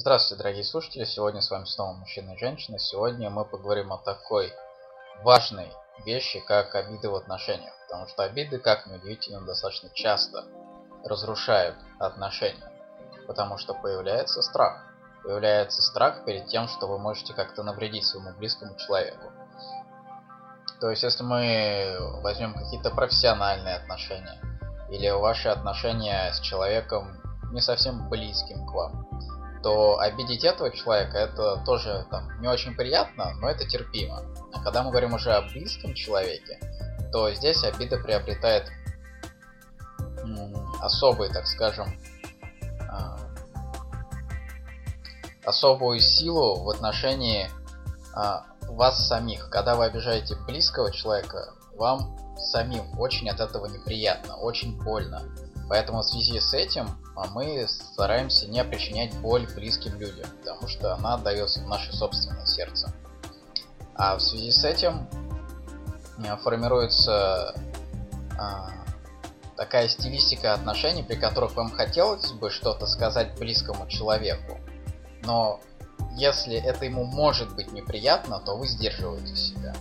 Здравствуйте, дорогие слушатели! Сегодня с вами снова мужчина и женщина. Сегодня мы поговорим о такой важной вещи, как обиды в отношениях. Потому что обиды, как ни удивительно, достаточно часто разрушают отношения. Потому что появляется страх. Появляется страх перед тем, что вы можете как-то навредить своему близкому человеку. То есть, если мы возьмем какие-то профессиональные отношения, или ваши отношения с человеком не совсем близким к вам, то обидеть этого человека это тоже там, не очень приятно, но это терпимо. А когда мы говорим уже о близком человеке, то здесь обида приобретает особый, так скажем, а, особую силу в отношении а, вас самих. Когда вы обижаете близкого человека, вам самим очень от этого неприятно, очень больно. Поэтому в связи с этим а, мы стараемся не причинять боль близким людям, потому что она отдается в наше собственное сердце. А в связи с этим формируется а, такая стилистика отношений, при которых вам хотелось бы что-то сказать близкому человеку, но если это ему может быть неприятно, то вы сдерживаете себя.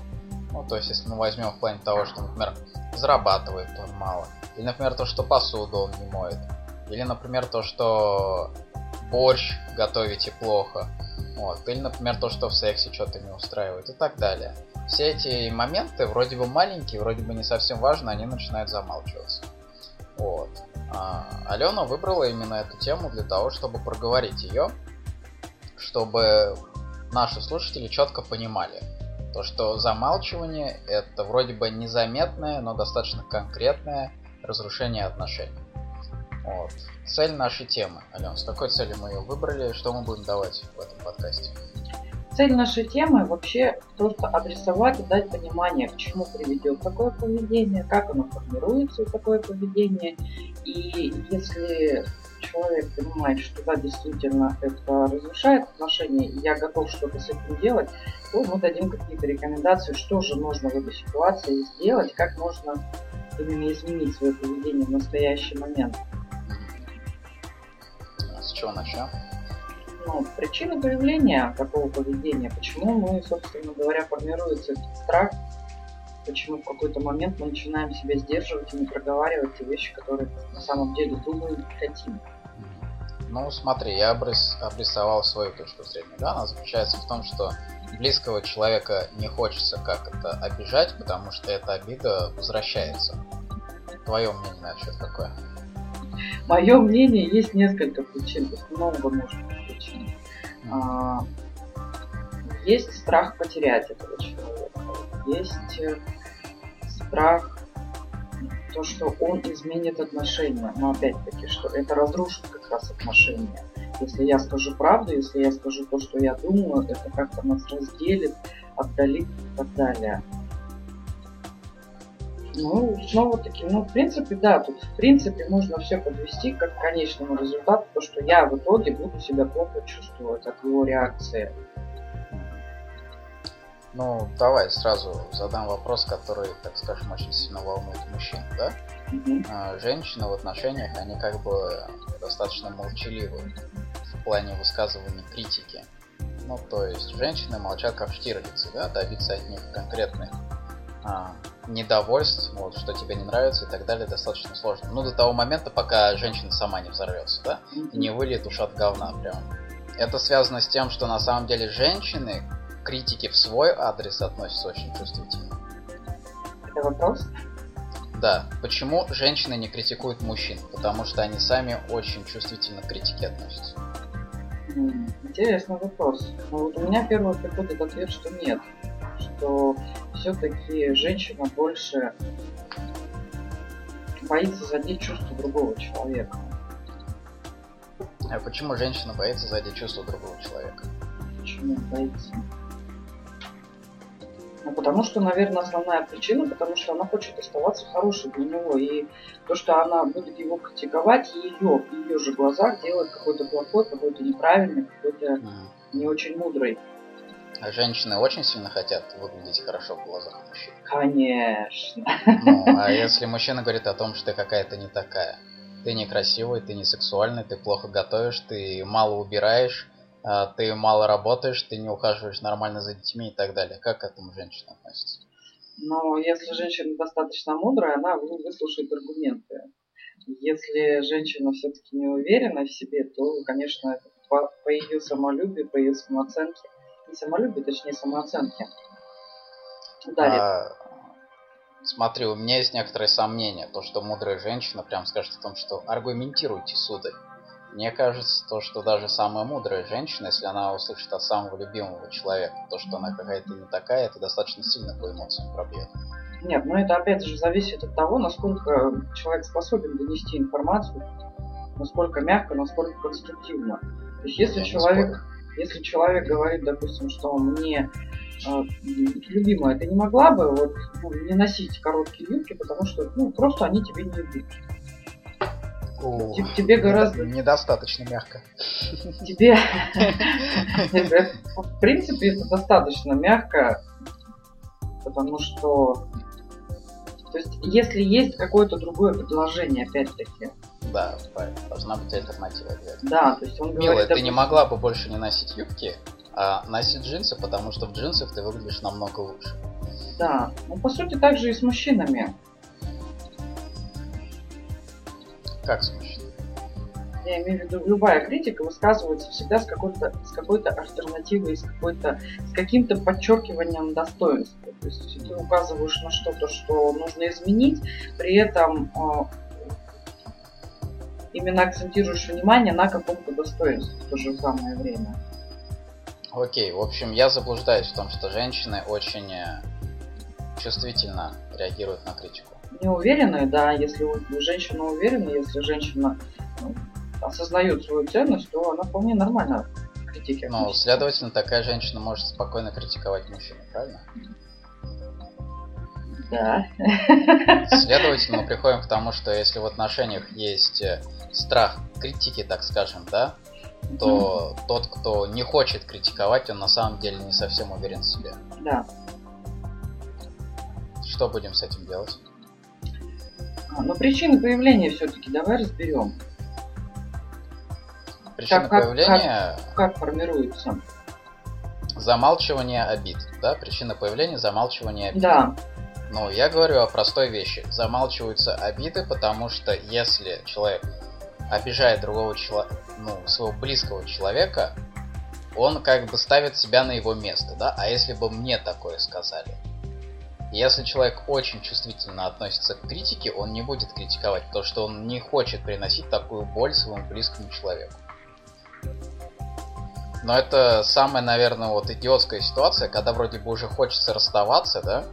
Ну, то есть, если мы возьмем в плане того, что, например, зарабатывает он мало, или, например, то, что посуду он не моет. Или, например, то, что борщ готовите плохо. Вот. Или, например, то, что в сексе что-то не устраивает и так далее. Все эти моменты вроде бы маленькие, вроде бы не совсем важно, они начинают замалчиваться. Вот. А Алена выбрала именно эту тему для того, чтобы проговорить ее, чтобы наши слушатели четко понимали, то, что замалчивание это вроде бы незаметное, но достаточно конкретное разрушение отношений. Вот. Цель нашей темы. Ален, с какой целью мы ее выбрали? Что мы будем давать в этом подкасте? Цель нашей темы вообще просто адресовать и дать понимание, к чему приведет такое поведение, как оно формируется, такое поведение. И если человек понимает, что да, действительно это разрушает отношения, и я готов что-то с этим делать, то мы дадим какие-то рекомендации, что же можно в этой ситуации сделать, как можно именно изменить свое поведение в настоящий момент. С чего начнем? Ну, причины появления такого поведения, почему мы, собственно говоря, формируется этот страх, почему в какой-то момент мы начинаем себя сдерживать и не проговаривать те вещи, которые на самом деле думаем и хотим. Ну, смотри, я обрисовал свою точку зрения. Да? Она заключается в том, что близкого человека не хочется как это обижать, потому что эта обида возвращается. Твое мнение на счет какое? Мое мнение, есть несколько причин, много может быть причин. А, есть страх потерять этого человека, есть э, страх то, что он изменит отношения. Но опять-таки, что это разрушит как раз отношения. Если я скажу правду, если я скажу то, что я думаю, это как-то нас разделит, отдалит и так далее. Ну, снова таки, ну, в принципе, да, тут, в принципе, можно все подвести как к конечному результату, то, что я в итоге буду себя плохо чувствовать от его реакции. Ну, давай сразу задам вопрос, который, так скажем, очень сильно волнует мужчин, да? Mm-hmm. Женщины в отношениях, они как бы достаточно молчаливы плане высказывания критики. Ну, то есть женщины молчат как штирлицы, да, добиться от них конкретных а, недовольств, вот, что тебе не нравится и так далее, достаточно сложно. Ну, до того момента, пока женщина сама не взорвется, да, и не выльет уж от говна прям. Это связано с тем, что на самом деле женщины критики в свой адрес относятся очень чувствительно. Это вопрос? Да. Почему женщины не критикуют мужчин? Потому что они сами очень чувствительно к критике относятся. Интересный вопрос. Но вот у меня первый приходит ответ, что нет. Что все-таки женщина больше боится задеть чувство другого человека. А почему женщина боится задеть чувство другого человека? Почему боится? Ну, потому что, наверное, основная причина, потому что она хочет оставаться хорошей для него. И то, что она будет его критиковать, ее, в ее же глазах делает какой-то плохой, какой-то неправильный, какой-то mm. не очень мудрый. А женщины очень сильно хотят выглядеть хорошо в глазах мужчин. Конечно. Ну, а если мужчина говорит о том, что ты какая-то не такая, ты некрасивый, ты не сексуальный, ты плохо готовишь, ты мало убираешь, ты мало работаешь, ты не ухаживаешь нормально за детьми и так далее. Как к этому женщина относится? Но если женщина достаточно мудрая, она выслушает аргументы. Если женщина все-таки не уверена в себе, то, конечно, это по, по ее самолюбию, по ее самооценке, не самолюбию, точнее самооценке, ударит. А, смотри, у меня есть некоторые сомнения. То, что мудрая женщина прям скажет о том, что аргументируйте, сударь. Мне кажется, то, что даже самая мудрая женщина, если она услышит от самого любимого человека, то, что она какая-то не такая, это достаточно сильно по эмоциям пробьет. Нет, но это опять же зависит от того, насколько человек способен донести информацию, насколько мягко, насколько конструктивно. То есть если Я человек, если человек говорит, допустим, что мне э, любимая, ты не могла бы вот, ну, не носить короткие юбки, потому что ну, просто они тебе не идут. О, тебе гораздо... Недостаточно мягко. Тебе... В принципе, это достаточно мягко, потому что... То есть, если есть какое-то другое предложение, опять-таки, да, должна быть альтернатива. Да, то есть он говорит... Милая, ты не могла бы больше не носить юбки, а носить джинсы, потому что в джинсах ты выглядишь намного лучше. Да, ну по сути так же и с мужчинами. Как с мужчиной? Я имею в виду, любая критика высказывается всегда с какой-то с какой-то альтернативой, с какой-то с каким-то подчеркиванием достоинства. То есть ты указываешь на что-то, что нужно изменить, при этом а, именно акцентируешь внимание на каком-то достоинстве в то же самое время. Окей, в общем, я заблуждаюсь в том, что женщины очень э, чувствительно реагируют на критику не уверены, да, если женщина уверена, если женщина ну, осознает свою ценность, то она вполне нормально к критике Ну, следовательно, такая женщина может спокойно критиковать мужчину, правильно? Да. Следовательно, мы приходим к тому, что если в отношениях есть э, страх критики, так скажем, да, то mm. тот, кто не хочет критиковать, он на самом деле не совсем уверен в себе. Да. Что будем с этим делать? А, но причины появления все-таки давай разберем. Причина как, появления... Как, как формируется? Замалчивание обид, да? Причина появления замалчивания обид. Да. Ну, я говорю о простой вещи. Замалчиваются обиды, потому что если человек обижает другого человека, ну, своего близкого человека, он как бы ставит себя на его место, да? А если бы мне такое сказали? Если человек очень чувствительно относится к критике, он не будет критиковать, то что он не хочет приносить такую боль своему близкому человеку. Но это самая, наверное, вот идиотская ситуация, когда вроде бы уже хочется расставаться, да?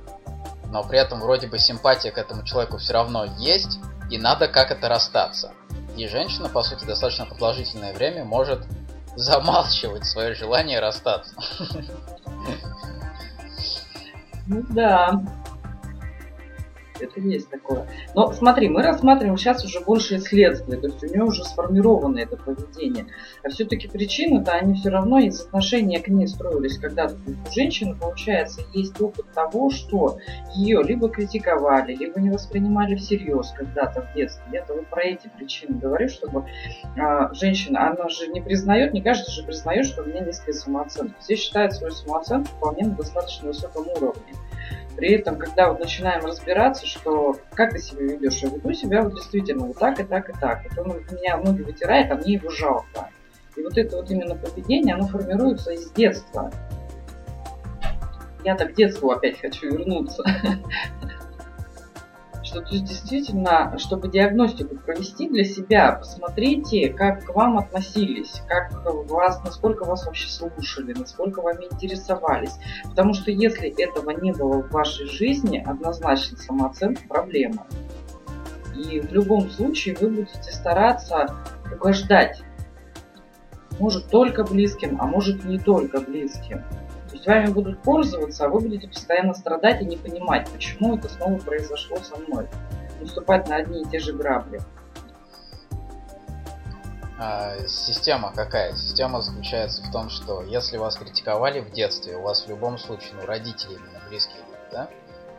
Но при этом вроде бы симпатия к этому человеку все равно есть, и надо как это расстаться. И женщина, по сути, достаточно продолжительное время может замалчивать свое желание расстаться. Ну да. Это есть такое. Но смотри, мы рассматриваем сейчас уже больше следствия, то есть у нее уже сформировано это поведение. А все-таки причины-то они все равно из отношения к ней строились когда-то. У женщины, получается, есть опыт того, что ее либо критиковали, либо не воспринимали всерьез когда-то в детстве. Я-то вот про эти причины говорю, чтобы а, женщина, она же не признает, не кажется же признает, что у меня низкая самооценка. Все считают свою самооценку вполне на достаточно высоком уровне. При этом, когда вот начинаем разбираться, что как ты себя ведешь, я веду себя вот действительно вот так и так и так. Вот он меня ноги вытирает, а мне его жалко. И вот это вот именно поведение, оно формируется из детства. Я так к детству опять хочу вернуться. что то есть действительно, чтобы диагностику провести для себя, посмотрите, как к вам относились, как вас, насколько вас вообще слушали, насколько вами интересовались. Потому что если этого не было в вашей жизни, однозначно самооценка проблема. И в любом случае вы будете стараться угождать. Может только близким, а может не только близким есть вами будут пользоваться, а вы будете постоянно страдать и не понимать, почему это снова произошло со мной. Наступать на одни и те же грабли. А, система какая? Система заключается в том, что если вас критиковали в детстве, у вас в любом случае, ну, родители именно близкие люди, да?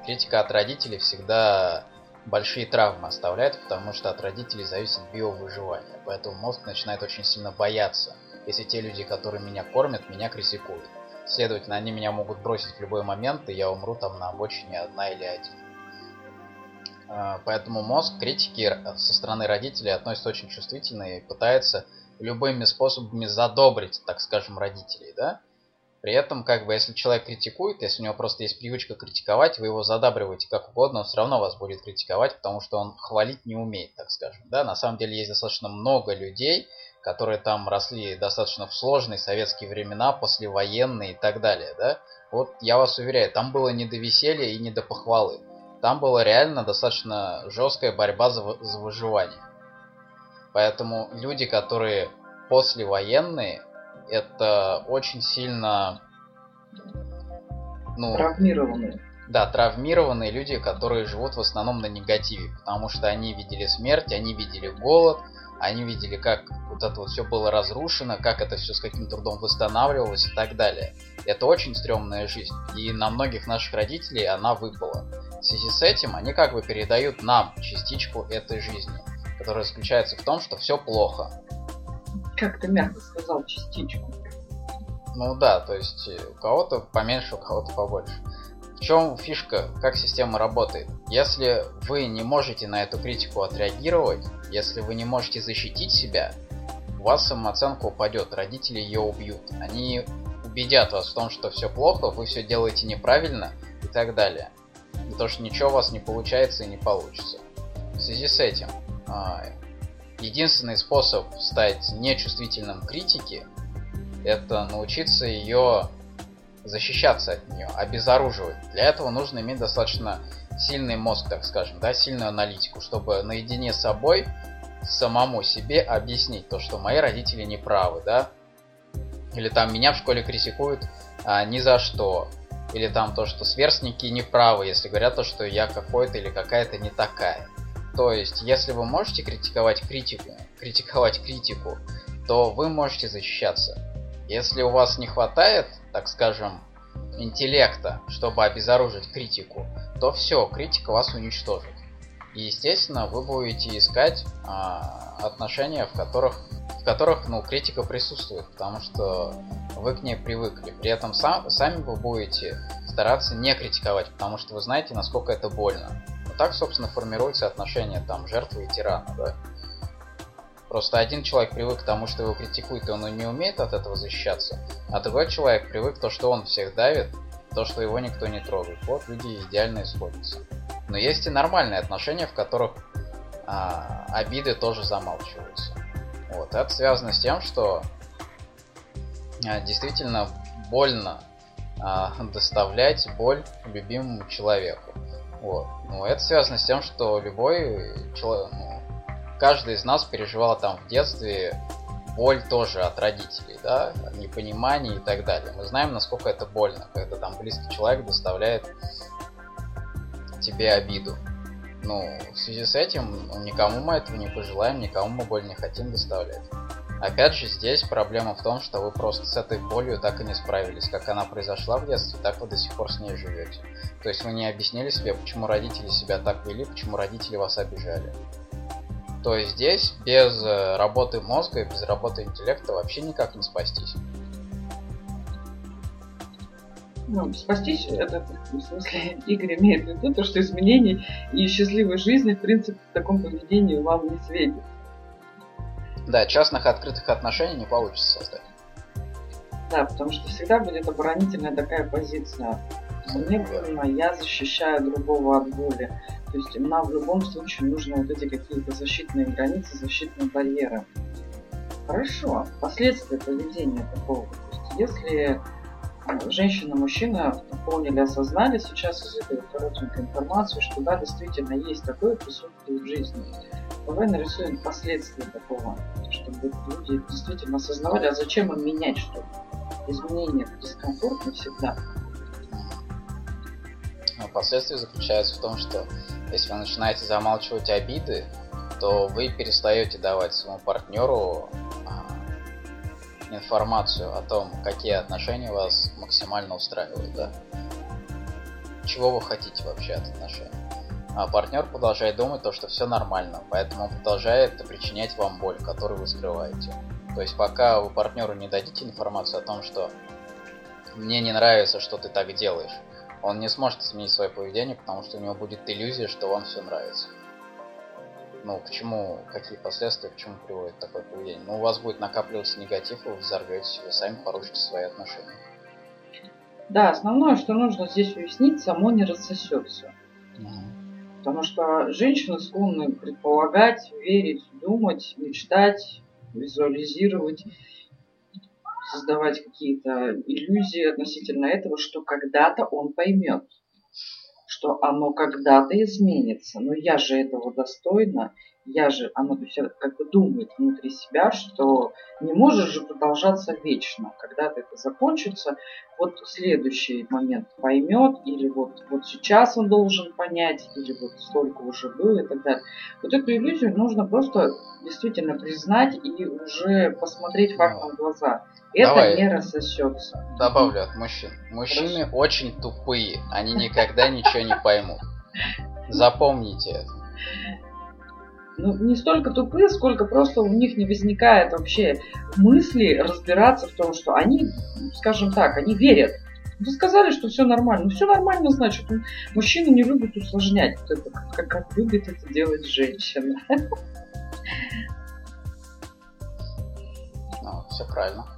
Критика от родителей всегда большие травмы оставляет, потому что от родителей зависит биовыживание. Поэтому мозг начинает очень сильно бояться если те люди, которые меня кормят, меня критикуют. Следовательно, они меня могут бросить в любой момент, и я умру там на обочине одна или один. А, поэтому мозг критики со стороны родителей относится очень чувствительно и пытается любыми способами задобрить, так скажем, родителей, да? При этом, как бы, если человек критикует, если у него просто есть привычка критиковать, вы его задабриваете как угодно, он все равно вас будет критиковать, потому что он хвалить не умеет, так скажем. Да? На самом деле есть достаточно много людей, которые там росли достаточно в сложные советские времена, послевоенные и так далее. Да? Вот я вас уверяю, там было не до веселья и не до похвалы. Там была реально достаточно жесткая борьба за, за выживание. Поэтому люди, которые послевоенные, это очень сильно... Ну, травмированные. Да, травмированные люди, которые живут в основном на негативе, потому что они видели смерть, они видели голод, они видели, как вот это вот все было разрушено, как это все с каким трудом восстанавливалось и так далее. Это очень стрёмная жизнь, и на многих наших родителей она выпала. В связи с этим они как бы передают нам частичку этой жизни, которая заключается в том, что все плохо, как ты мягко сказал, частичку. Ну да, то есть э, у кого-то поменьше, у кого-то побольше. В чем фишка, как система работает? Если вы не можете на эту критику отреагировать, если вы не можете защитить себя, у вас самооценка упадет, родители ее убьют. Они убедят вас в том, что все плохо, вы все делаете неправильно и так далее. То, что ничего у вас не получается и не получится. В связи с этим, а, единственный способ стать нечувствительным к критике это научиться ее защищаться от нее, обезоруживать. Для этого нужно иметь достаточно сильный мозг, так скажем, да, сильную аналитику, чтобы наедине с собой самому себе объяснить то, что мои родители не правы, да, или там меня в школе критикуют а, ни за что, или там то, что сверстники не правы, если говорят то, что я какой-то или какая-то не такая. То есть, если вы можете критиковать критику, критиковать критику, то вы можете защищаться. Если у вас не хватает, так скажем, интеллекта, чтобы обезоружить критику, то все, критика вас уничтожит. И, естественно, вы будете искать а, отношения, в которых, в которых ну, критика присутствует, потому что вы к ней привыкли. При этом сам, сами вы будете стараться не критиковать, потому что вы знаете, насколько это больно так, собственно, формируются отношения там жертвы и тирана, да. Просто один человек привык к тому, что его критикуют, и он не умеет от этого защищаться, а другой человек привык то, что он всех давит, то, что его никто не трогает. Вот люди идеально исходятся. Но есть и нормальные отношения, в которых а, обиды тоже замалчиваются. Вот. Это связано с тем, что а, действительно больно а, доставлять боль любимому человеку. Вот. Ну, это связано с тем, что любой человек, ну, каждый из нас переживал там в детстве боль тоже от родителей, да, непонимание и так далее. Мы знаем, насколько это больно, когда там близкий человек доставляет тебе обиду. Ну, в связи с этим, ну, никому мы этого не пожелаем, никому мы боль не хотим доставлять. Опять же, здесь проблема в том, что вы просто с этой болью так и не справились. Как она произошла в детстве, так вы до сих пор с ней живете. То есть вы не объяснили себе, почему родители себя так вели, почему родители вас обижали. То есть здесь без э, работы мозга и без работы интеллекта вообще никак не спастись. Ну, спастись, это, в смысле, Игорь имеет в виду то, что изменений и счастливой жизни, в принципе, в таком поведении вам не светит. Да, частных открытых отношений не получится создать. Да, потому что всегда будет оборонительная такая позиция. Мне больно, я защищаю другого от боли. То есть нам в любом случае нужны вот эти какие-то защитные границы, защитные барьеры. Хорошо, последствия поведения такого. То есть если э, женщина, мужчина поняли, осознали сейчас из этой коротенькой информации, что да, действительно есть такое присутствие в жизни. Давай нарисуем последствия такого, чтобы люди действительно осознавали, а зачем им менять что-то. Изменение дискомфортно всегда. Но последствия заключаются в том, что если вы начинаете замалчивать обиды, то вы перестаете давать своему партнеру а, информацию о том, какие отношения вас максимально устраивают, да? Чего вы хотите вообще от отношений? А партнер продолжает думать то, что все нормально, поэтому он продолжает причинять вам боль, которую вы скрываете. То есть пока вы партнеру не дадите информацию о том, что мне не нравится, что ты так делаешь, он не сможет изменить свое поведение, потому что у него будет иллюзия, что вам все нравится. Ну, почему, какие последствия, к чему приводит такое поведение? Ну, у вас будет накапливаться негатив, и вы взорветесь, вы сами порушите свои отношения. Да, основное, что нужно здесь уяснить, само не рассосется. Угу. Потому что женщины склонны предполагать, верить, думать, мечтать, визуализировать, создавать какие-то иллюзии относительно этого, что когда-то он поймет что оно когда-то изменится. Но я же этого достойна, я же, оно то есть, как бы думает внутри себя, что не может же продолжаться вечно. Когда-то это закончится, вот следующий момент поймет, или вот, вот сейчас он должен понять, или вот столько уже было и так далее. Вот эту иллюзию нужно просто действительно признать и уже посмотреть фактом в глаза. Это Давай. не рассосется. Добавлю от мужчин. Мужчины Хорошо. очень тупые. Они никогда ничего не поймут. Запомните это. Ну, не столько тупые, сколько просто у них не возникает вообще мысли разбираться в том, что они, скажем так, они верят. Вы сказали, что все нормально. Ну, все нормально, значит. Мужчина не любит усложнять. Вот это, как, как любит это делать женщина. Ну, все правильно.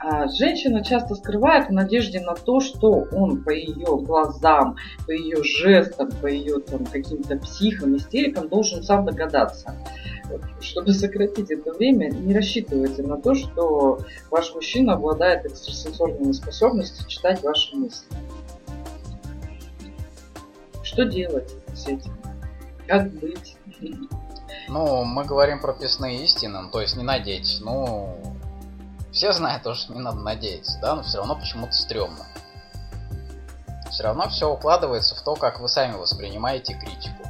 А женщина часто скрывает в надежде на то, что он по ее глазам, по ее жестам, по ее там, каким-то психам, истерикам должен сам догадаться. Чтобы сократить это время, не рассчитывайте на то, что ваш мужчина обладает экстрасенсорными способностями читать ваши мысли. Что делать с этим? Как быть? Ну, мы говорим про писные истины, то есть не надейтесь. Ну, все знают то, что не надо надеяться, да, но все равно почему-то стрёмно. Все равно все укладывается в то, как вы сами воспринимаете критику.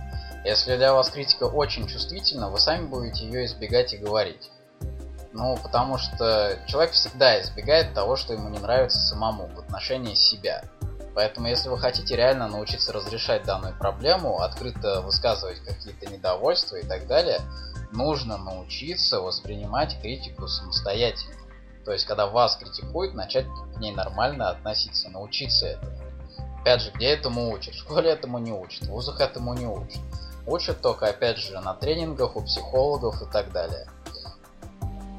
Если для вас критика очень чувствительна, вы сами будете ее избегать и говорить. Ну, потому что человек всегда избегает того, что ему не нравится самому в отношении себя. Поэтому, если вы хотите реально научиться разрешать данную проблему, открыто высказывать какие-то недовольства и так далее, нужно научиться воспринимать критику самостоятельно. То есть, когда вас критикуют, начать к ней нормально относиться, научиться этому. Опять же, где этому учат? В школе этому не учат, в вузах этому не учат. Учат только, опять же, на тренингах, у психологов и так далее.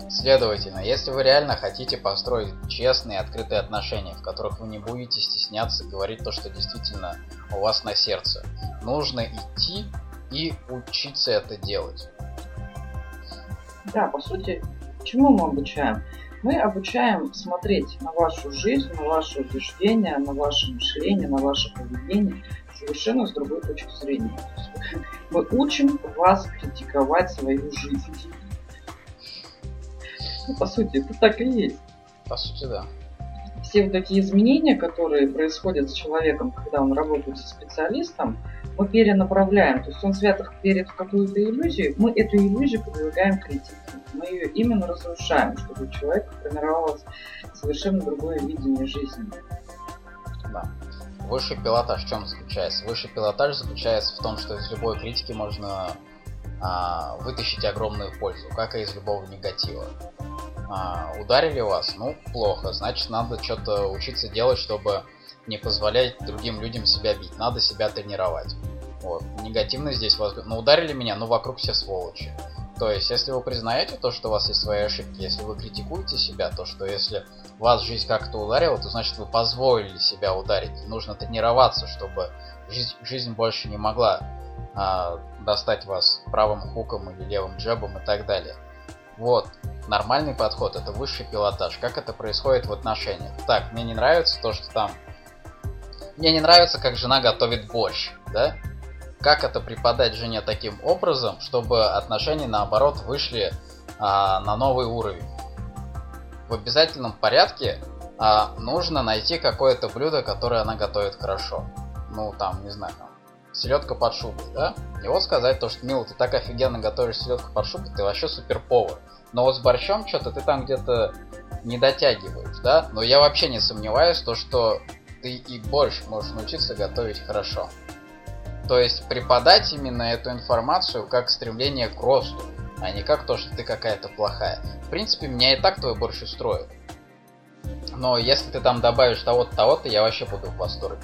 Следовательно, если вы реально хотите построить честные, открытые отношения, в которых вы не будете стесняться говорить то, что действительно у вас на сердце, нужно идти и учиться это делать. Да, по сути, чему мы обучаем? Мы обучаем смотреть на вашу жизнь, на ваши убеждения, на ваше мышление, на ваше поведение совершенно с другой точки зрения. Мы учим вас критиковать свою жизнь. Ну, по сути, это так и есть. По сути, да. Все вот такие изменения, которые происходят с человеком, когда он работает со специалистом, мы перенаправляем. То есть он свято верит в какую-то иллюзию, мы эту иллюзию подвергаем критике. Мы ее именно разрушаем, чтобы у человека формировалось совершенно другое видение жизни. Да. Высший пилотаж в чем заключается? Высший пилотаж заключается в том, что из любой критики можно а, вытащить огромную пользу, как и из любого негатива. А, ударили вас? Ну, плохо. Значит, надо что-то учиться делать, чтобы не позволять другим людям себя бить. Надо себя тренировать. Вот. Негативно здесь. Ну, ударили меня, но вокруг все сволочи. То есть, если вы признаете то, что у вас есть свои ошибки, если вы критикуете себя, то что если вас жизнь как-то ударила, то значит вы позволили себя ударить. Нужно тренироваться, чтобы жизнь, жизнь больше не могла а, достать вас правым хуком или левым джебом и так далее. Вот, нормальный подход, это высший пилотаж. Как это происходит в отношениях? Так, мне не нравится то, что там мне не нравится, как жена готовит борщ, да? Как это преподать жене таким образом, чтобы отношения наоборот вышли а, на новый уровень? В обязательном порядке а, нужно найти какое-то блюдо, которое она готовит хорошо. Ну там, не знаю, селедка под шубой, да? И вот сказать то, что, Мила, ты так офигенно готовишь селедку под шубой, ты вообще супер повар. Но вот с борщом что-то ты там где-то не дотягиваешь, да? Но я вообще не сомневаюсь, то, что ты и больше можешь научиться готовить хорошо. То есть преподать именно эту информацию как стремление к росту. а не как то, что ты какая-то плохая. В принципе, меня и так твой борщ устроит. Но если ты там добавишь того-то, того-то, я вообще буду в восторге.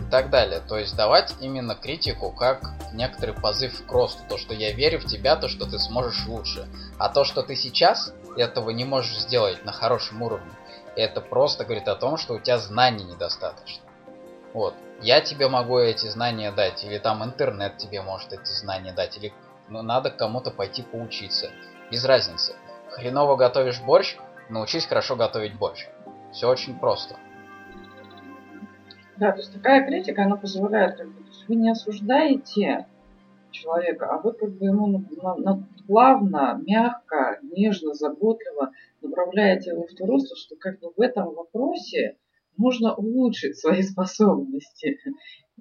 И так далее. То есть давать именно критику как некоторый позыв к росту. То, что я верю в тебя, то, что ты сможешь лучше. А то, что ты сейчас этого не можешь сделать на хорошем уровне, это просто говорит о том, что у тебя знаний недостаточно. Вот. Я тебе могу эти знания дать, или там интернет тебе может эти знания дать, или ну, надо кому-то пойти поучиться. Без разницы. Хреново готовишь борщ, научись хорошо готовить борщ. Все очень просто. Да, то есть такая критика, она позволяет, как бы, вы не осуждаете человека, а вы как бы ему на, на, плавно, мягко, нежно, заботливо направляете его в то русло, что как бы в этом вопросе нужно улучшить свои способности.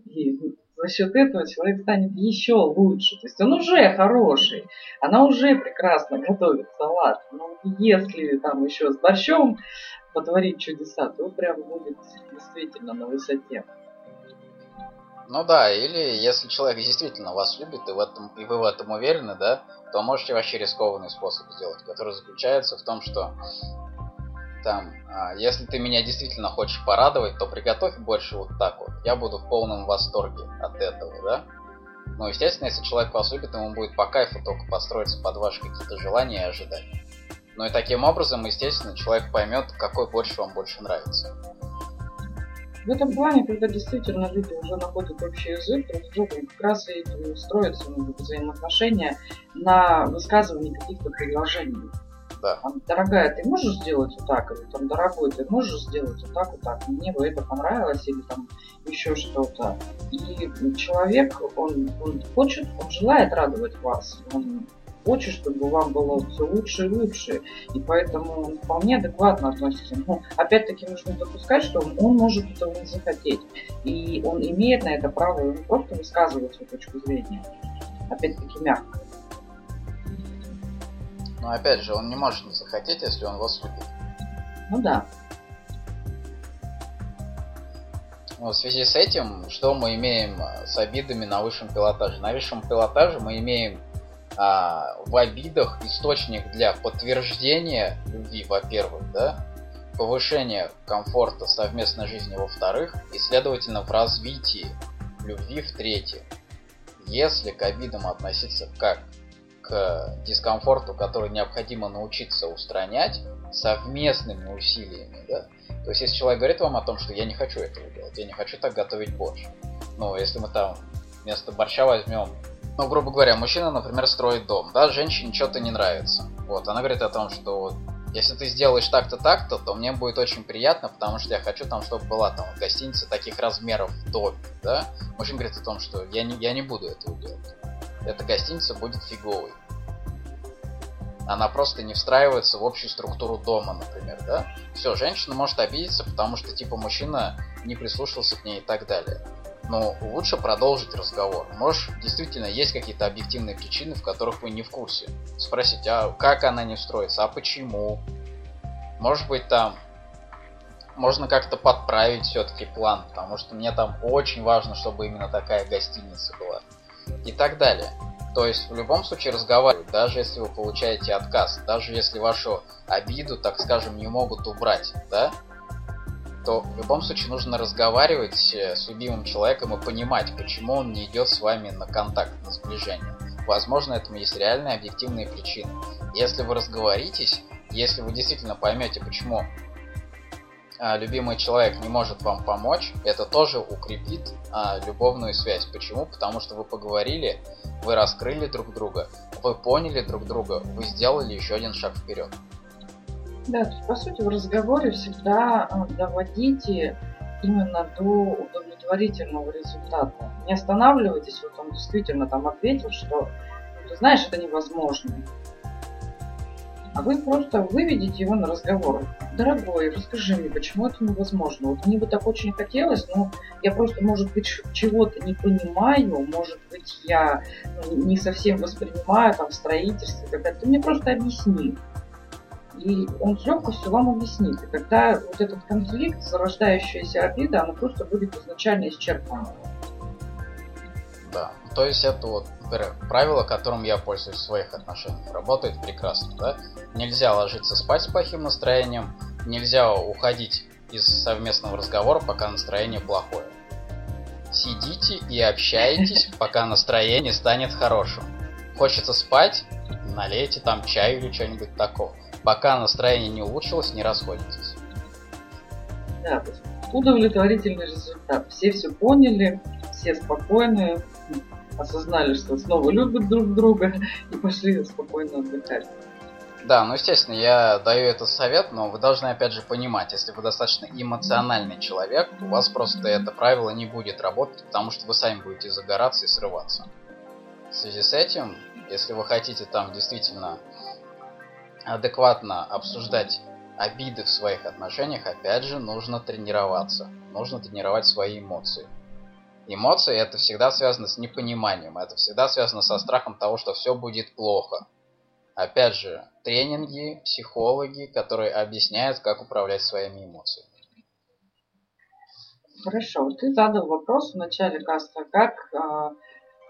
И за счет этого человек станет еще лучше. То есть он уже хороший, она уже прекрасно готовит салат. Но если там еще с борщом потворить чудеса, то прям будет действительно на высоте. Ну да, или если человек действительно вас любит, и, в этом, и вы в этом уверены, да, то можете вообще рискованный способ сделать, который заключается в том, что там, а, если ты меня действительно хочешь порадовать, то приготовь больше вот так вот. Я буду в полном восторге от этого, да? Ну, естественно, если человек вас любит, ему будет по кайфу только построиться под ваши какие-то желания и ожидания. Ну и таким образом, естественно, человек поймет, какой борщ вам больше нравится. В этом плане, когда действительно люди уже находят общий язык друг с другом, как раз и строятся взаимоотношения на высказывании каких-то предложений. Да. Там, дорогая, ты можешь сделать вот так, или там, дорогой, ты можешь сделать вот так, вот так, мне бы это понравилось, или там еще что-то. И человек, он, он хочет, он желает радовать вас, он хочет, чтобы вам было все лучше и лучше. И поэтому он вполне адекватно относится. Но опять-таки нужно допускать, что он, он может этого не захотеть. И он имеет на это право, просто высказывает свою точку зрения. Опять-таки мягко. Но опять же, он не может не захотеть, если он вас любит. Ну да. В связи с этим, что мы имеем с обидами на высшем пилотаже? На высшем пилотаже мы имеем а, в обидах источник для подтверждения любви, во-первых, да, повышения комфорта совместной жизни, во-вторых, и, следовательно, в развитии любви, в-третьих. Если к обидам относиться как к дискомфорту, который необходимо научиться устранять совместными усилиями, да, то есть если человек говорит вам о том, что я не хочу этого делать, я не хочу так готовить борщ, ну, если мы там вместо борща возьмем ну, грубо говоря, мужчина, например, строит дом, да, женщине что-то не нравится. Вот, она говорит о том, что если ты сделаешь так-то, так-то, то мне будет очень приятно, потому что я хочу там, чтобы была там гостиница таких размеров в доме, да. Мужчина говорит о том, что я не, я не буду этого делать. Эта гостиница будет фиговой. Она просто не встраивается в общую структуру дома, например, да. Все, женщина может обидеться, потому что типа мужчина не прислушался к ней и так далее но лучше продолжить разговор. Может, действительно есть какие-то объективные причины, в которых вы не в курсе. Спросить, а как она не строится, а почему? Может быть, там можно как-то подправить все-таки план, потому что мне там очень важно, чтобы именно такая гостиница была. И так далее. То есть в любом случае разговаривать, даже если вы получаете отказ, даже если вашу обиду, так скажем, не могут убрать, да, то в любом случае нужно разговаривать э, с любимым человеком и понимать, почему он не идет с вами на контакт, на сближение. Возможно, этому есть реальные объективные причины. Если вы разговоритесь, если вы действительно поймете, почему любимый человек не может вам помочь, это тоже укрепит а, любовную связь. Почему? Потому что вы поговорили, вы раскрыли друг друга, вы поняли друг друга, вы сделали еще один шаг вперед. Да, то есть, по сути, в разговоре всегда а, доводите именно до удовлетворительного результата. Не останавливайтесь, вот он действительно там ответил, что ты знаешь, это невозможно. А вы просто выведите его на разговор. Дорогой, расскажи мне, почему это невозможно? Вот мне бы так очень хотелось, но я просто, может быть, чего-то не понимаю, может быть, я ну, не совсем воспринимаю там строительство и так. Ты мне просто объясни и он с легкостью вам объяснит. И тогда вот этот конфликт, зарождающаяся обида, она просто будет изначально исчерпана. Да. То есть это вот правило, которым я пользуюсь в своих отношениях. Работает прекрасно, да? Нельзя ложиться спать с плохим настроением, нельзя уходить из совместного разговора, пока настроение плохое. Сидите и общайтесь, пока настроение станет хорошим. Хочется спать, налейте там чаю или что-нибудь такого. Пока настроение не улучшилось, не расходитесь. Да, удовлетворительный результат. Все все поняли, все спокойны, осознали, что снова любят друг друга и пошли спокойно отдыхать. Да, ну естественно, я даю этот совет, но вы должны опять же понимать, если вы достаточно эмоциональный человек, у вас просто это правило не будет работать, потому что вы сами будете загораться и срываться. В связи с этим, если вы хотите там действительно адекватно обсуждать обиды в своих отношениях, опять же, нужно тренироваться. Нужно тренировать свои эмоции. Эмоции это всегда связано с непониманием, это всегда связано со страхом того, что все будет плохо. Опять же, тренинги, психологи, которые объясняют, как управлять своими эмоциями. Хорошо, ты задал вопрос в начале каста, как э,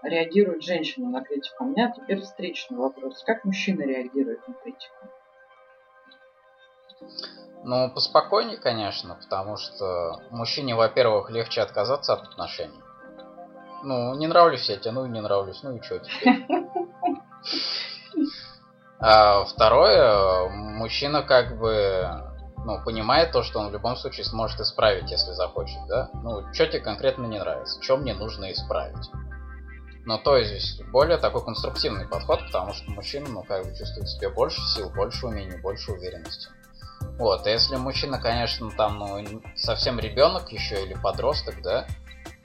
реагирует женщина на критику. У меня теперь встречный вопрос. Как мужчина реагирует на критику? Ну, поспокойнее, конечно, потому что мужчине, во-первых, легче отказаться от отношений. Ну, не нравлюсь я тебе, ну и не нравлюсь, ну и что теперь? А второе, мужчина как бы ну, понимает то, что он в любом случае сможет исправить, если захочет, да? Ну, что тебе конкретно не нравится, что мне нужно исправить. Но то есть более такой конструктивный подход, потому что мужчина, ну, как бы чувствует в себе больше сил, больше умений, больше уверенности. Вот, а если мужчина, конечно, там, ну, совсем ребенок еще или подросток, да,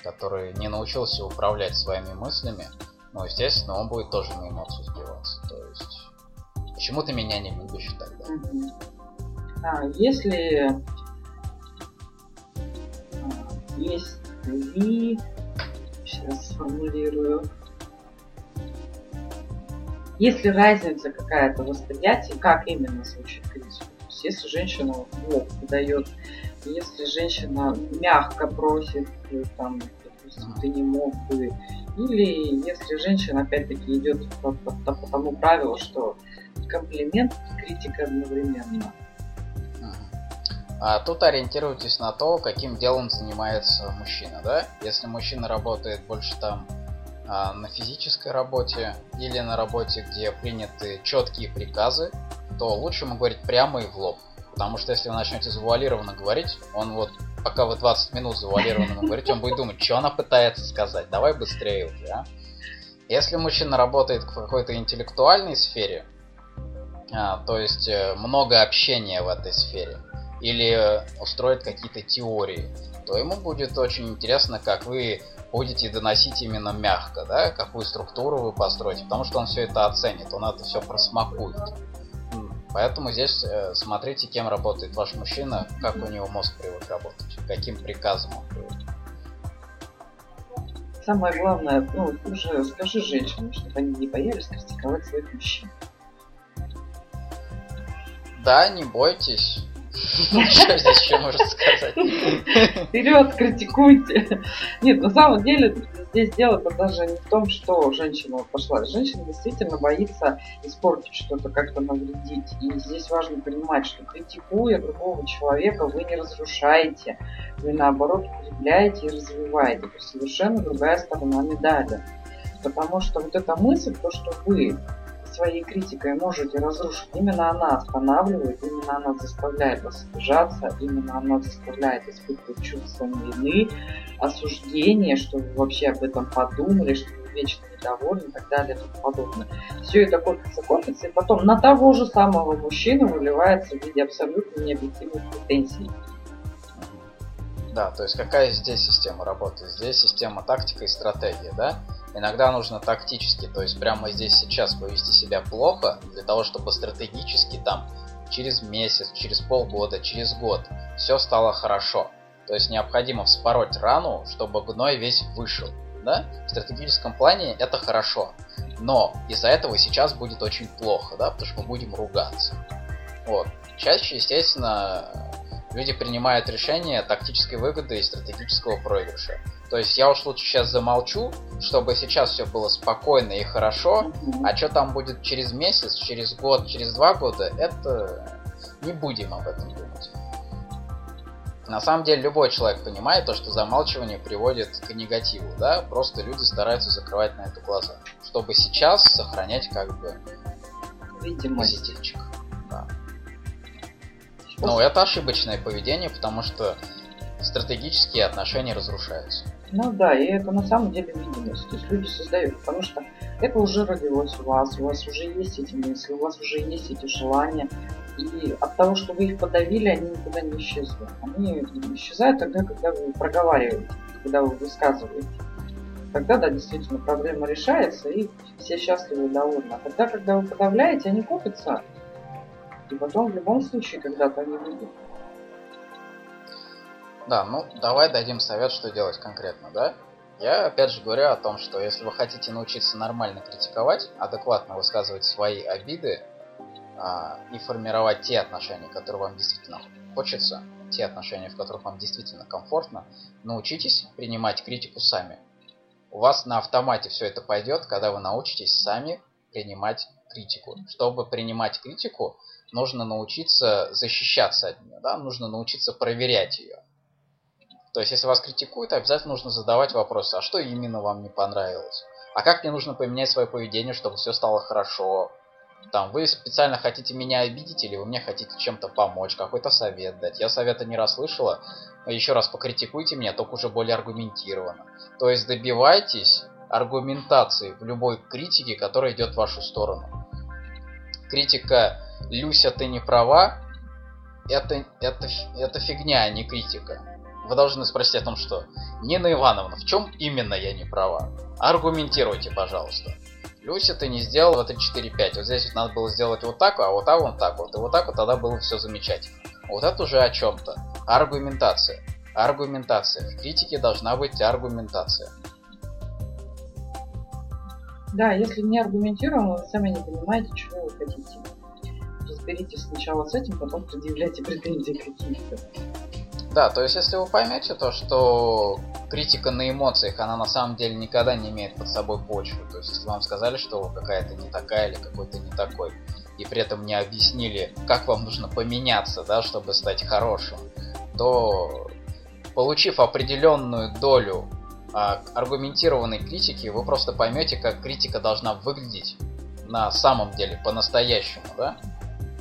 который не научился управлять своими мыслями, ну, естественно, он будет тоже на эмоцию сбиваться. То есть, почему ты меня не любишь тогда? А, если а, есть ли, сейчас сформулирую, если разница какая-то в восприятии, как именно звучит критика? То есть, если женщина лоб выдает если женщина мягко просит, э, там, допустим, ты не мог бы, или если женщина опять-таки идет по, по, по тому правилу, что комплимент и критика одновременно. А тут ориентируйтесь на то, каким делом занимается мужчина, да? Если мужчина работает больше там а, на физической работе или на работе, где приняты четкие приказы, то лучше ему говорить прямо и в лоб. Потому что если вы начнете завуалированно говорить, он вот, пока вы 20 минут завуалированно говорите, он будет думать, что она пытается сказать, давай быстрее уже, а? Если мужчина работает в какой-то интеллектуальной сфере, а, то есть э, много общения в этой сфере, или э, устроит какие-то теории, то ему будет очень интересно, как вы будете доносить именно мягко, да, какую структуру вы построите, потому что он все это оценит, он это все просмакует. Поэтому здесь э, смотрите, кем работает ваш мужчина, как у него мозг привык работать, каким приказом он привык. Самое главное, ну, уже скажи женщинам, чтобы они не боялись критиковать своих мужчин. Да, не бойтесь. Что здесь еще можно сказать? Вперед, критикуйте. Нет, на самом деле здесь дело-то даже не в том, что женщина пошла. Женщина действительно боится испортить что-то, как-то навредить. И здесь важно понимать, что критикуя другого человека, вы не разрушаете. Вы наоборот укрепляете и развиваете. Это совершенно другая сторона медали. Потому что вот эта мысль, то, что вы своей критикой можете разрушить. Именно она останавливает, именно она заставляет вас обижаться, именно она заставляет испытывать чувство вины, осуждения, что вы вообще об этом подумали, что вы вечно недовольны и так далее и тому подобное. Все это копится, копится, и потом на того же самого мужчину выливается в виде абсолютно необъективных претензий. Да, то есть какая здесь система работает? Здесь система тактика и стратегия, да? Иногда нужно тактически, то есть прямо здесь сейчас повести себя плохо, для того, чтобы стратегически там через месяц, через полгода, через год все стало хорошо. То есть необходимо вспороть рану, чтобы гной весь вышел. Да? В стратегическом плане это хорошо. Но из-за этого сейчас будет очень плохо, да, потому что мы будем ругаться. Вот. Чаще, естественно, люди принимают решения тактической выгоды и стратегического проигрыша. То есть я уж лучше сейчас замолчу, чтобы сейчас все было спокойно и хорошо, а что там будет через месяц, через год, через два года, это не будем об этом думать. На самом деле любой человек понимает то, что замалчивание приводит к негативу, да, просто люди стараются закрывать на это глаза, чтобы сейчас сохранять как бы Видимость. позитивчик. Да. Но это ошибочное поведение, потому что стратегические отношения разрушаются. Ну да, и это на самом деле видимость. То есть люди создают, потому что это уже родилось у вас, у вас уже есть эти мысли, у вас уже есть эти желания. И от того, что вы их подавили, они никуда не исчезнут. Они исчезают тогда, когда вы проговариваете, когда вы высказываете. Тогда, да, действительно, проблема решается, и все счастливы и довольны. А тогда, когда вы подавляете, они копятся. И потом, в любом случае, когда-то они выйдут. Да, ну давай дадим совет, что делать конкретно, да? Я опять же говорю о том, что если вы хотите научиться нормально критиковать, адекватно высказывать свои обиды а, и формировать те отношения, которые вам действительно хочется, те отношения, в которых вам действительно комфортно, научитесь принимать критику сами. У вас на автомате все это пойдет, когда вы научитесь сами принимать критику. Чтобы принимать критику, нужно научиться защищаться от нее, да? нужно научиться проверять ее. То есть, если вас критикуют, обязательно нужно задавать вопросы, а что именно вам не понравилось? А как мне нужно поменять свое поведение, чтобы все стало хорошо? Там, вы специально хотите меня обидеть или вы мне хотите чем-то помочь, какой-то совет дать? Я совета не расслышала, еще раз покритикуйте меня, только уже более аргументированно. То есть, добивайтесь аргументации в любой критике, которая идет в вашу сторону. Критика «Люся, ты не права» это, это, это фигня, а не критика. Вы должны спросить о том, что Нина Ивановна, в чем именно я не права? Аргументируйте, пожалуйста. Люся, ты не сделал это 4-5. Вот здесь вот надо было сделать вот так, а вот так вот так вот. И вот так вот тогда было все замечательно. Вот это уже о чем-то. Аргументация. Аргументация. В критике должна быть аргументация. Да, если не аргументированно, вы сами не понимаете, чего вы хотите. Разберитесь сначала с этим, потом предъявляйте претензии какие-то. Да, то есть если вы поймете то, что критика на эмоциях, она на самом деле никогда не имеет под собой почвы. То есть если вам сказали, что вы какая-то не такая или какой-то не такой, и при этом не объяснили, как вам нужно поменяться, да, чтобы стать хорошим, то получив определенную долю а, аргументированной критики, вы просто поймете, как критика должна выглядеть на самом деле, по-настоящему, да?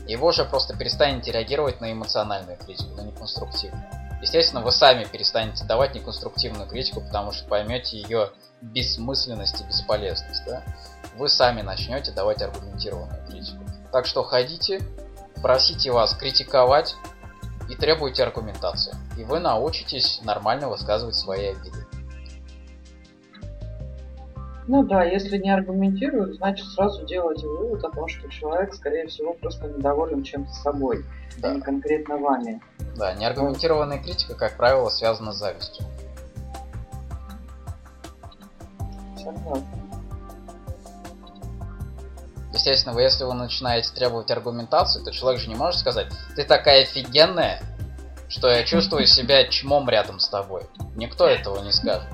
И вы уже просто перестанете реагировать на эмоциональную критику, на неконструктивную. Естественно, вы сами перестанете давать неконструктивную критику, потому что поймете ее бессмысленность и бесполезность, да? Вы сами начнете давать аргументированную критику. Так что ходите, просите вас критиковать и требуйте аргументации. И вы научитесь нормально высказывать свои обиды. Ну да, если не аргументируют, значит сразу делайте вывод о том, что человек, скорее всего, просто недоволен чем-то собой, а Да, не конкретно вами. да, неаргументированная критика, как правило, связана с завистью. Согласна. Естественно, вы, если вы начинаете требовать аргументации, то человек же не может сказать, ты такая офигенная, что я чувствую себя чмом рядом с тобой. Никто этого не скажет.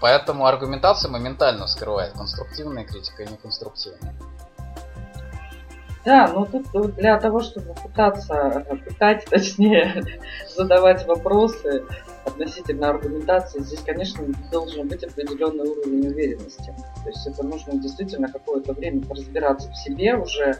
Поэтому аргументация моментально скрывает конструктивная критика и неконструктивная. Да, но тут для того, чтобы пытаться э, пытать, точнее, задавать вопросы относительно аргументации, здесь, конечно, должен быть определенный уровень уверенности. То есть это нужно действительно какое-то время разбираться в себе, уже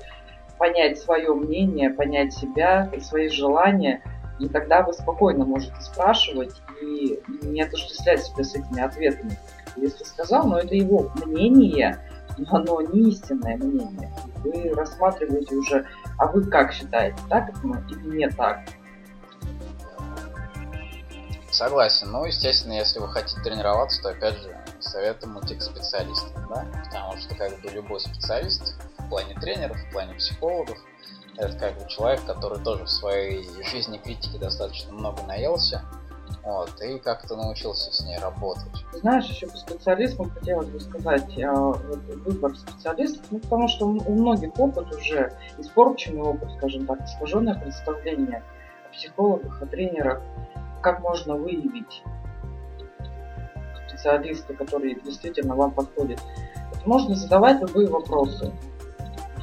понять свое мнение, понять себя и свои желания, и тогда вы спокойно можете спрашивать и не отождествлять себя с этими ответами. Если сказал, но это его мнение, но оно не истинное мнение. Вы рассматриваете уже, а вы как считаете, так ну, или не так? Согласен. Ну, естественно, если вы хотите тренироваться, то опять же советуем идти к специалистам, да? Потому что как бы любой специалист в плане тренеров, в плане психологов, это как бы человек, который тоже в своей жизни критики достаточно много наелся, вот, и как-то научился с ней работать. Знаешь, еще по специалистам хотелось бы сказать, вот выбор специалистов, ну, потому что у многих опыт уже, испорченный опыт, скажем так, искаженное представление о психологах, о тренерах, как можно выявить специалиста, который действительно вам подходит. Можно задавать любые вопросы,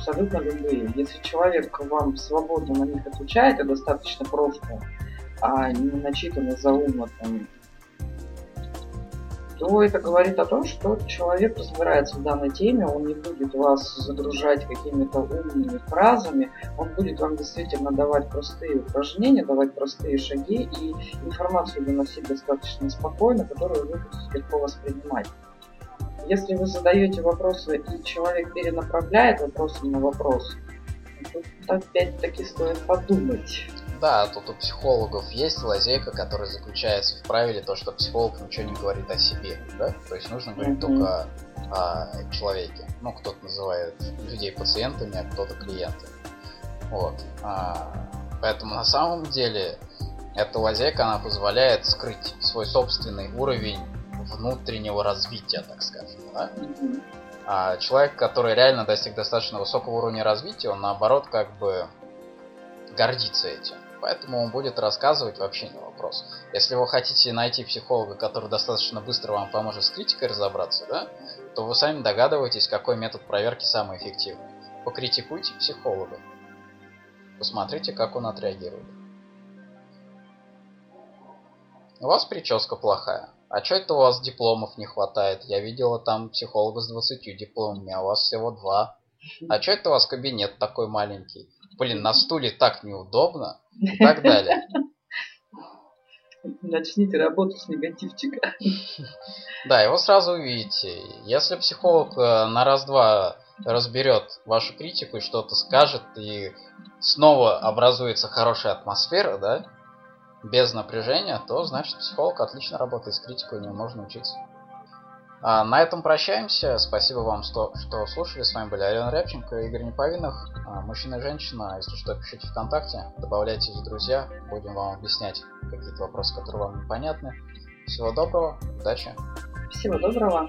абсолютно любые. Если человек вам свободно на них отвечает, и достаточно просто, а не начитанно заумно там, то это говорит о том, что человек разбирается в данной теме, он не будет вас загружать какими-то умными фразами, он будет вам действительно давать простые упражнения, давать простые шаги и информацию доносить достаточно спокойно, которую вы будете легко воспринимать. Если вы задаете вопросы и человек перенаправляет вопросы на вопрос, тут опять-таки стоит подумать. Да, тут у психологов есть лазейка, которая заключается в правиле то, что психолог ничего не говорит о себе, да? То есть нужно говорить mm-hmm. только о человеке. Ну, кто-то называет людей пациентами, а кто-то клиентами. Вот. А, поэтому на самом деле эта лазейка, она позволяет скрыть свой собственный уровень внутреннего развития, так скажем, да? А человек, который реально достиг достаточно высокого уровня развития, он наоборот как бы гордится этим поэтому он будет рассказывать вообще не вопрос. Если вы хотите найти психолога, который достаточно быстро вам поможет с критикой разобраться, да, то вы сами догадываетесь, какой метод проверки самый эффективный. Покритикуйте психолога. Посмотрите, как он отреагирует. У вас прическа плохая. А что это у вас дипломов не хватает? Я видела там психолога с 20 дипломами, а у вас всего два. А что это у вас кабинет такой маленький? Блин, на стуле так неудобно и так далее. Начните работу с негативчика. Да, его сразу увидите. Если психолог э, на раз-два разберет вашу критику и что-то скажет, и снова образуется хорошая атмосфера, да, без напряжения, то значит психолог отлично работает с критикой, у него можно учиться. А, на этом прощаемся. Спасибо вам, что, что слушали. С вами были Алена Рябченко и Игорь Неповинных. А, мужчина и женщина. Если что, пишите ВКонтакте, добавляйтесь в друзья. Будем вам объяснять какие-то вопросы, которые вам непонятны. Всего доброго, удачи. Всего доброго.